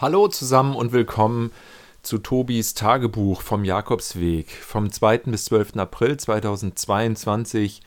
Hallo zusammen und willkommen zu Tobis Tagebuch vom Jakobsweg. Vom 2. bis 12. April 2022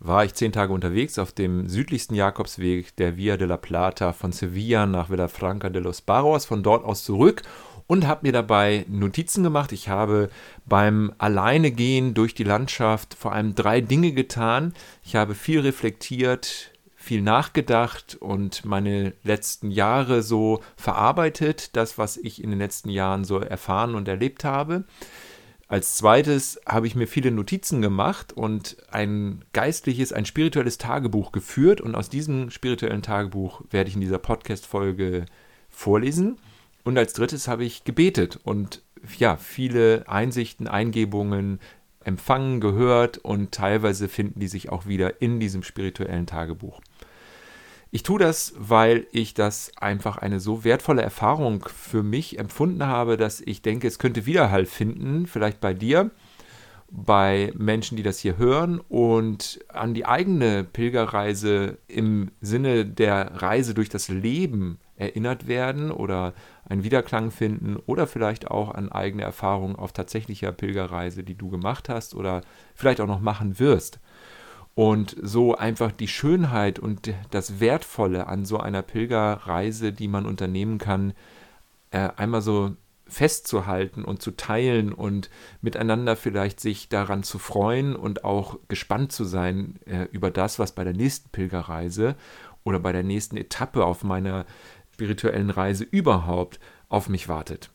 war ich zehn Tage unterwegs auf dem südlichsten Jakobsweg der Via de la Plata von Sevilla nach Villafranca de los Barros, von dort aus zurück und habe mir dabei Notizen gemacht. Ich habe beim Alleinegehen durch die Landschaft vor allem drei Dinge getan. Ich habe viel reflektiert, viel nachgedacht und meine letzten Jahre so verarbeitet, das, was ich in den letzten Jahren so erfahren und erlebt habe. Als zweites habe ich mir viele Notizen gemacht und ein geistliches, ein spirituelles Tagebuch geführt und aus diesem spirituellen Tagebuch werde ich in dieser Podcast-Folge vorlesen. Und als drittes habe ich gebetet und ja, viele Einsichten, Eingebungen, empfangen, gehört und teilweise finden die sich auch wieder in diesem spirituellen Tagebuch. Ich tue das, weil ich das einfach eine so wertvolle Erfahrung für mich empfunden habe, dass ich denke, es könnte Widerhall finden, vielleicht bei dir, bei Menschen, die das hier hören und an die eigene Pilgerreise im Sinne der Reise durch das Leben erinnert werden oder einen Wiederklang finden oder vielleicht auch an eigene Erfahrungen auf tatsächlicher Pilgerreise, die du gemacht hast oder vielleicht auch noch machen wirst und so einfach die Schönheit und das Wertvolle an so einer Pilgerreise, die man unternehmen kann, äh, einmal so festzuhalten und zu teilen und miteinander vielleicht sich daran zu freuen und auch gespannt zu sein äh, über das, was bei der nächsten Pilgerreise oder bei der nächsten Etappe auf meiner spirituellen Reise überhaupt auf mich wartet.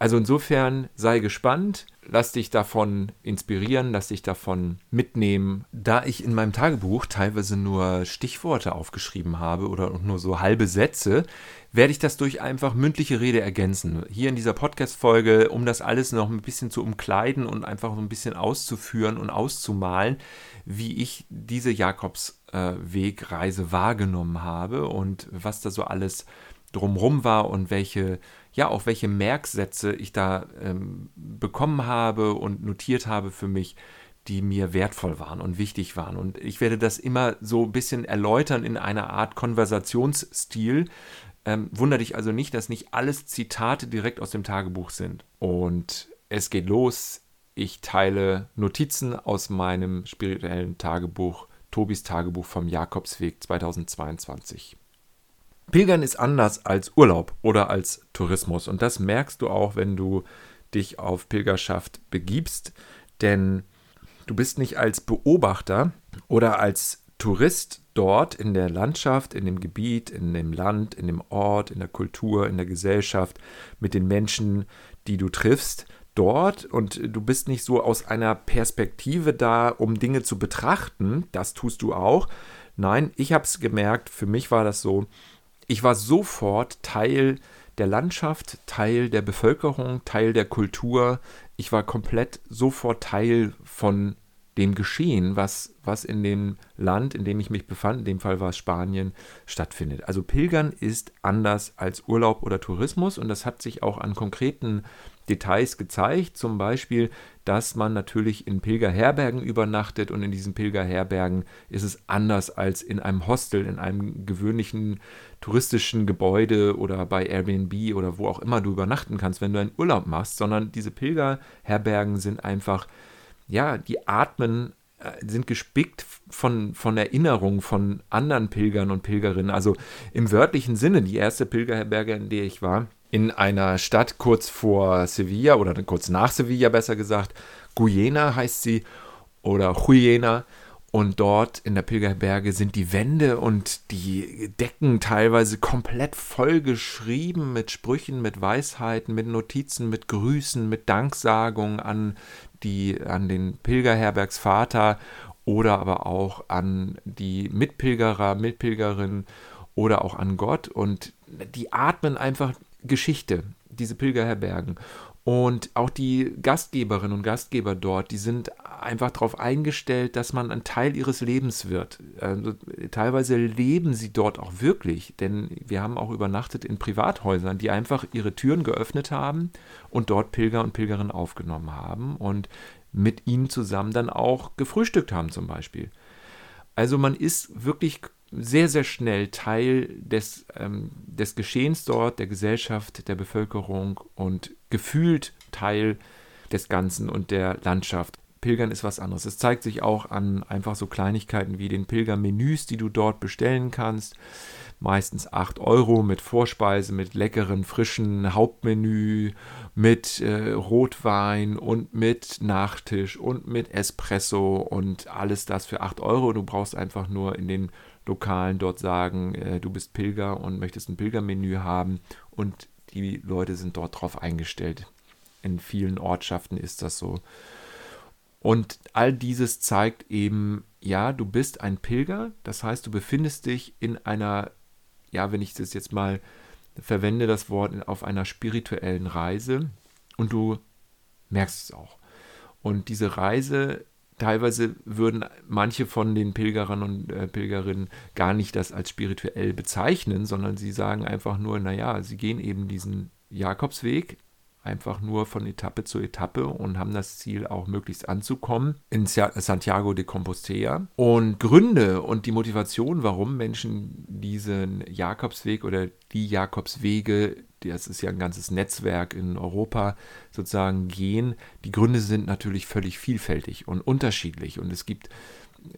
Also insofern sei gespannt, lass dich davon inspirieren, lass dich davon mitnehmen. Da ich in meinem Tagebuch teilweise nur Stichworte aufgeschrieben habe oder nur so halbe Sätze, werde ich das durch einfach mündliche Rede ergänzen. Hier in dieser Podcast-Folge, um das alles noch ein bisschen zu umkleiden und einfach so ein bisschen auszuführen und auszumalen, wie ich diese Jakobswegreise wahrgenommen habe und was da so alles drumrum war und welche ja auch welche Merksätze ich da ähm, bekommen habe und notiert habe für mich, die mir wertvoll waren und wichtig waren. Und ich werde das immer so ein bisschen erläutern in einer Art Konversationsstil. Ähm, wunder dich also nicht, dass nicht alles Zitate direkt aus dem Tagebuch sind. Und es geht los. Ich teile Notizen aus meinem spirituellen Tagebuch, Tobis Tagebuch vom Jakobsweg 2022. Pilgern ist anders als Urlaub oder als Tourismus. Und das merkst du auch, wenn du dich auf Pilgerschaft begibst. Denn du bist nicht als Beobachter oder als Tourist dort in der Landschaft, in dem Gebiet, in dem Land, in dem Ort, in der Kultur, in der Gesellschaft, mit den Menschen, die du triffst, dort und du bist nicht so aus einer Perspektive da, um Dinge zu betrachten. Das tust du auch. Nein, ich habe es gemerkt, für mich war das so, ich war sofort Teil der Landschaft, Teil der Bevölkerung, Teil der Kultur. Ich war komplett sofort Teil von dem Geschehen, was, was in dem Land, in dem ich mich befand, in dem Fall war es Spanien, stattfindet. Also Pilgern ist anders als Urlaub oder Tourismus und das hat sich auch an konkreten Details gezeigt. Zum Beispiel, dass man natürlich in Pilgerherbergen übernachtet und in diesen Pilgerherbergen ist es anders als in einem Hostel, in einem gewöhnlichen touristischen Gebäude oder bei Airbnb oder wo auch immer du übernachten kannst, wenn du einen Urlaub machst, sondern diese Pilgerherbergen sind einfach, ja, die atmen äh, sind gespickt von, von Erinnerungen von anderen Pilgern und Pilgerinnen. Also im wörtlichen Sinne, die erste Pilgerherberge, in der ich war, in einer Stadt kurz vor Sevilla oder kurz nach Sevilla besser gesagt. Guyena heißt sie oder Huyena. Und dort in der Pilgerberge sind die Wände und die Decken teilweise komplett vollgeschrieben mit Sprüchen, mit Weisheiten, mit Notizen, mit Grüßen, mit Danksagungen an, an den Pilgerherbergsvater oder aber auch an die Mitpilgerer, Mitpilgerinnen oder auch an Gott. Und die atmen einfach Geschichte, diese Pilgerherbergen. Und auch die Gastgeberinnen und Gastgeber dort, die sind einfach darauf eingestellt, dass man ein Teil ihres Lebens wird. Also, teilweise leben sie dort auch wirklich, denn wir haben auch übernachtet in Privathäusern, die einfach ihre Türen geöffnet haben und dort Pilger und Pilgerinnen aufgenommen haben und mit ihnen zusammen dann auch gefrühstückt haben zum Beispiel. Also man ist wirklich sehr, sehr schnell Teil des, ähm, des Geschehens dort, der Gesellschaft, der Bevölkerung und gefühlt Teil des Ganzen und der Landschaft. Pilgern ist was anderes. Es zeigt sich auch an einfach so Kleinigkeiten wie den Pilgermenüs, die du dort bestellen kannst. Meistens 8 Euro mit Vorspeise, mit leckeren, frischen Hauptmenü, mit äh, Rotwein und mit Nachtisch und mit Espresso und alles das für 8 Euro. Du brauchst einfach nur in den Lokalen dort sagen, äh, du bist Pilger und möchtest ein Pilgermenü haben und die Leute sind dort drauf eingestellt. In vielen Ortschaften ist das so. Und all dieses zeigt eben, ja, du bist ein Pilger, das heißt, du befindest dich in einer, ja, wenn ich das jetzt mal verwende, das Wort auf einer spirituellen Reise und du merkst es auch. Und diese Reise, teilweise würden manche von den Pilgerern und äh, Pilgerinnen gar nicht das als spirituell bezeichnen, sondern sie sagen einfach nur, naja, sie gehen eben diesen Jakobsweg einfach nur von Etappe zu Etappe und haben das Ziel auch möglichst anzukommen in Santiago de Compostela. Und Gründe und die Motivation, warum Menschen diesen Jakobsweg oder die Jakobswege, das ist ja ein ganzes Netzwerk in Europa, sozusagen gehen, die Gründe sind natürlich völlig vielfältig und unterschiedlich. Und es gibt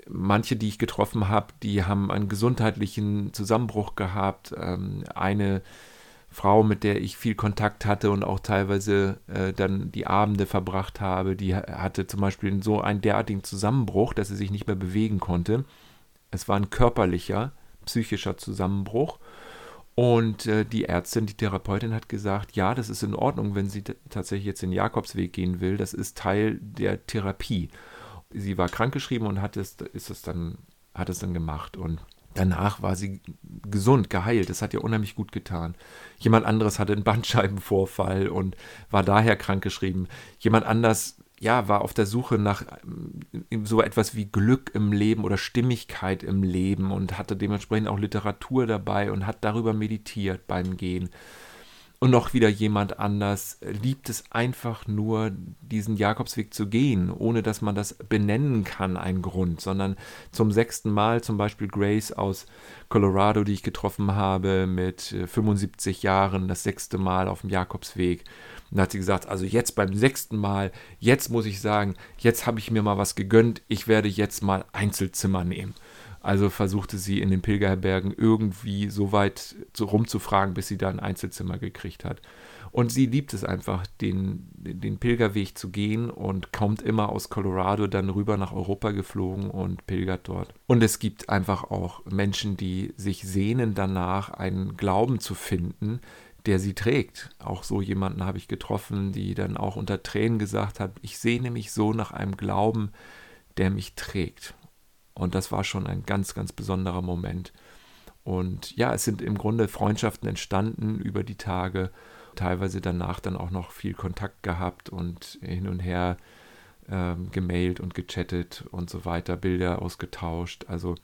manche, die ich getroffen habe, die haben einen gesundheitlichen Zusammenbruch gehabt. Ähm, eine Frau, mit der ich viel Kontakt hatte und auch teilweise äh, dann die Abende verbracht habe, die hatte zum Beispiel so einen derartigen Zusammenbruch, dass sie sich nicht mehr bewegen konnte. Es war ein körperlicher, psychischer Zusammenbruch. Und äh, die Ärztin, die Therapeutin hat gesagt, ja, das ist in Ordnung, wenn sie tatsächlich jetzt den Jakobsweg gehen will. Das ist Teil der Therapie. Sie war krankgeschrieben und hat es, ist es dann, hat es dann gemacht. Und Danach war sie gesund, geheilt. Das hat ihr unheimlich gut getan. Jemand anderes hatte einen Bandscheibenvorfall und war daher krankgeschrieben. Jemand anders, ja, war auf der Suche nach ähm, so etwas wie Glück im Leben oder Stimmigkeit im Leben und hatte dementsprechend auch Literatur dabei und hat darüber meditiert beim Gehen. Und noch wieder jemand anders liebt es einfach nur, diesen Jakobsweg zu gehen, ohne dass man das benennen kann, ein Grund, sondern zum sechsten Mal zum Beispiel Grace aus Colorado, die ich getroffen habe, mit 75 Jahren, das sechste Mal auf dem Jakobsweg. Und da hat sie gesagt, also jetzt beim sechsten Mal, jetzt muss ich sagen, jetzt habe ich mir mal was gegönnt, ich werde jetzt mal Einzelzimmer nehmen. Also versuchte sie in den Pilgerherbergen irgendwie so weit rumzufragen, bis sie da ein Einzelzimmer gekriegt hat. Und sie liebt es einfach, den, den Pilgerweg zu gehen und kommt immer aus Colorado dann rüber nach Europa geflogen und pilgert dort. Und es gibt einfach auch Menschen, die sich sehnen danach, einen Glauben zu finden, der sie trägt. Auch so jemanden habe ich getroffen, die dann auch unter Tränen gesagt hat, ich sehne mich so nach einem Glauben, der mich trägt. Und das war schon ein ganz, ganz besonderer Moment. Und ja, es sind im Grunde Freundschaften entstanden über die Tage, teilweise danach dann auch noch viel Kontakt gehabt und hin und her ähm, gemailt und gechattet und so weiter, Bilder ausgetauscht. Also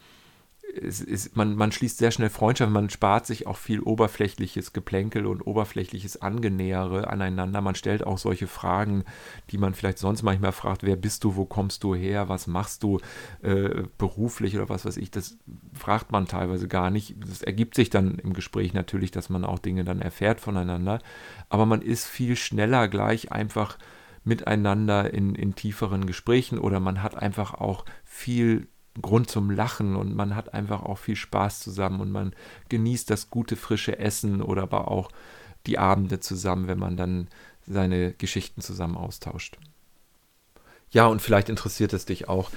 es ist, man, man schließt sehr schnell Freundschaft, man spart sich auch viel oberflächliches Geplänkel und oberflächliches Angenähere aneinander. Man stellt auch solche Fragen, die man vielleicht sonst manchmal fragt, wer bist du, wo kommst du her, was machst du äh, beruflich oder was weiß ich. Das fragt man teilweise gar nicht. Das ergibt sich dann im Gespräch natürlich, dass man auch Dinge dann erfährt voneinander. Aber man ist viel schneller gleich einfach miteinander in, in tieferen Gesprächen oder man hat einfach auch viel Grund zum Lachen und man hat einfach auch viel Spaß zusammen und man genießt das gute frische Essen oder aber auch die Abende zusammen, wenn man dann seine Geschichten zusammen austauscht. Ja, und vielleicht interessiert es dich auch,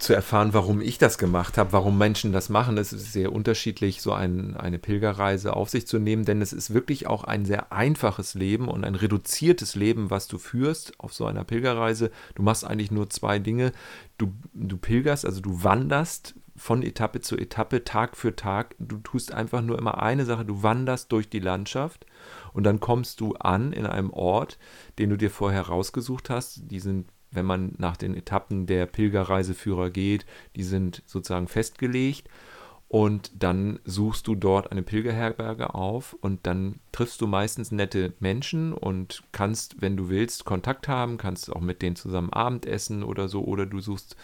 zu erfahren, warum ich das gemacht habe, warum Menschen das machen. Es ist sehr unterschiedlich, so ein, eine Pilgerreise auf sich zu nehmen, denn es ist wirklich auch ein sehr einfaches Leben und ein reduziertes Leben, was du führst auf so einer Pilgerreise. Du machst eigentlich nur zwei Dinge. Du, du pilgerst, also du wanderst von Etappe zu Etappe, Tag für Tag. Du tust einfach nur immer eine Sache, du wanderst durch die Landschaft und dann kommst du an in einem Ort, den du dir vorher rausgesucht hast. Die sind wenn man nach den Etappen der Pilgerreiseführer geht, die sind sozusagen festgelegt. Und dann suchst du dort eine Pilgerherberge auf und dann triffst du meistens nette Menschen und kannst, wenn du willst, Kontakt haben, kannst auch mit denen zusammen Abendessen oder so, oder du suchst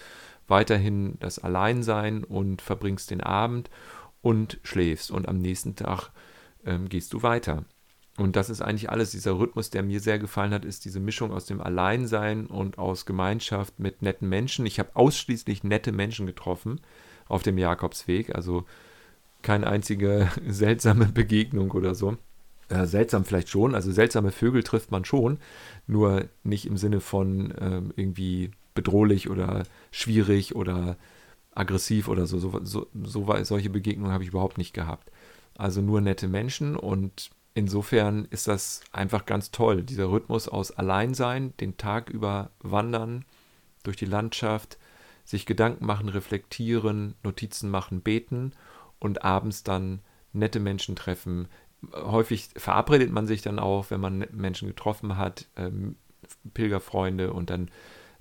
weiterhin das Alleinsein und verbringst den Abend und schläfst und am nächsten Tag ähm, gehst du weiter. Und das ist eigentlich alles. Dieser Rhythmus, der mir sehr gefallen hat, ist diese Mischung aus dem Alleinsein und aus Gemeinschaft mit netten Menschen. Ich habe ausschließlich nette Menschen getroffen auf dem Jakobsweg, also keine einzige seltsame Begegnung oder so. Äh, seltsam vielleicht schon, also seltsame Vögel trifft man schon, nur nicht im Sinne von äh, irgendwie bedrohlich oder schwierig oder aggressiv oder so. so, so, so solche Begegnungen habe ich überhaupt nicht gehabt. Also nur nette Menschen und insofern ist das einfach ganz toll. Dieser Rhythmus aus Alleinsein, den Tag über wandern durch die Landschaft, sich Gedanken machen, reflektieren, Notizen machen, beten und abends dann nette Menschen treffen. Häufig verabredet man sich dann auch, wenn man Menschen getroffen hat, ähm, Pilgerfreunde und dann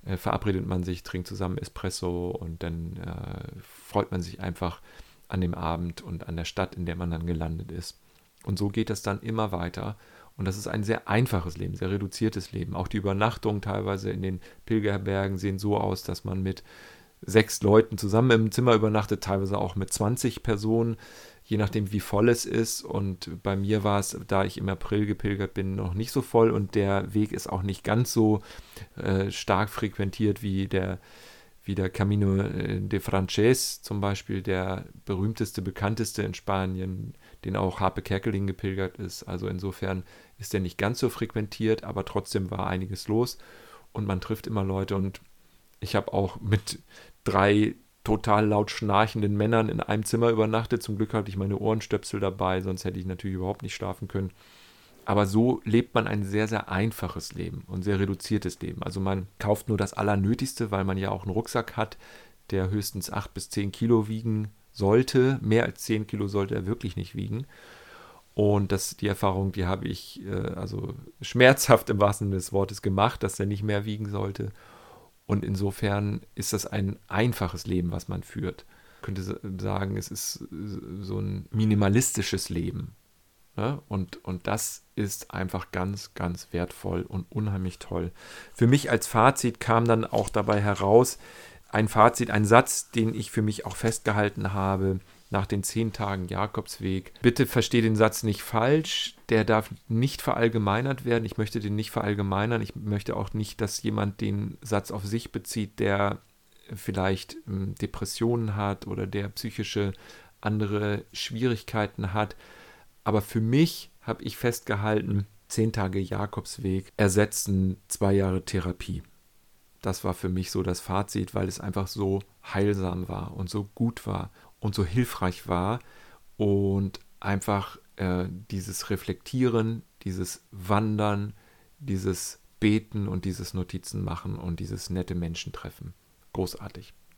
äh, verabredet man sich, trinkt zusammen Espresso und dann äh, freut man sich einfach an dem Abend und an der Stadt, in der man dann gelandet ist. Und so geht das dann immer weiter. Und das ist ein sehr einfaches Leben, sehr reduziertes Leben. Auch die Übernachtungen teilweise in den Pilgerbergen sehen so aus, dass man mit sechs Leuten zusammen im Zimmer übernachtet, teilweise auch mit 20 Personen, je nachdem wie voll es ist. Und bei mir war es, da ich im April gepilgert bin, noch nicht so voll und der Weg ist auch nicht ganz so äh, stark frequentiert wie der wie der Camino äh, de Frances zum Beispiel, der berühmteste, bekannteste in Spanien, den auch Harpe Kerkeling gepilgert ist. Also insofern ist der nicht ganz so frequentiert, aber trotzdem war einiges los und man trifft immer Leute und ich habe auch mit drei total laut schnarchenden Männern in einem Zimmer übernachtet. Zum Glück hatte ich meine Ohrenstöpsel dabei, sonst hätte ich natürlich überhaupt nicht schlafen können. Aber so lebt man ein sehr, sehr einfaches Leben und sehr reduziertes Leben. Also man kauft nur das Allernötigste, weil man ja auch einen Rucksack hat, der höchstens 8 bis 10 Kilo wiegen sollte. Mehr als 10 Kilo sollte er wirklich nicht wiegen. Und das, die Erfahrung, die habe ich äh, also schmerzhaft im wahrsten Sinne des Wortes gemacht, dass er nicht mehr wiegen sollte. Und insofern ist das ein einfaches Leben, was man führt. Ich könnte sagen, es ist so ein minimalistisches Leben. Ne? Und, und das ist einfach ganz, ganz wertvoll und unheimlich toll. Für mich als Fazit kam dann auch dabei heraus, ein Fazit, ein Satz, den ich für mich auch festgehalten habe nach den zehn Tagen Jakobsweg. Bitte verstehe den Satz nicht falsch, der darf nicht verallgemeinert werden. Ich möchte den nicht verallgemeinern. Ich möchte auch nicht, dass jemand den Satz auf sich bezieht, der vielleicht ähm, Depressionen hat oder der psychische andere Schwierigkeiten hat. Aber für mich habe ich festgehalten, zehn Tage Jakobsweg ersetzen zwei Jahre Therapie. Das war für mich so das Fazit, weil es einfach so heilsam war und so gut war und so hilfreich war und einfach äh, dieses Reflektieren, dieses Wandern, dieses Beten und dieses Notizen machen und dieses nette Menschen treffen. Großartig.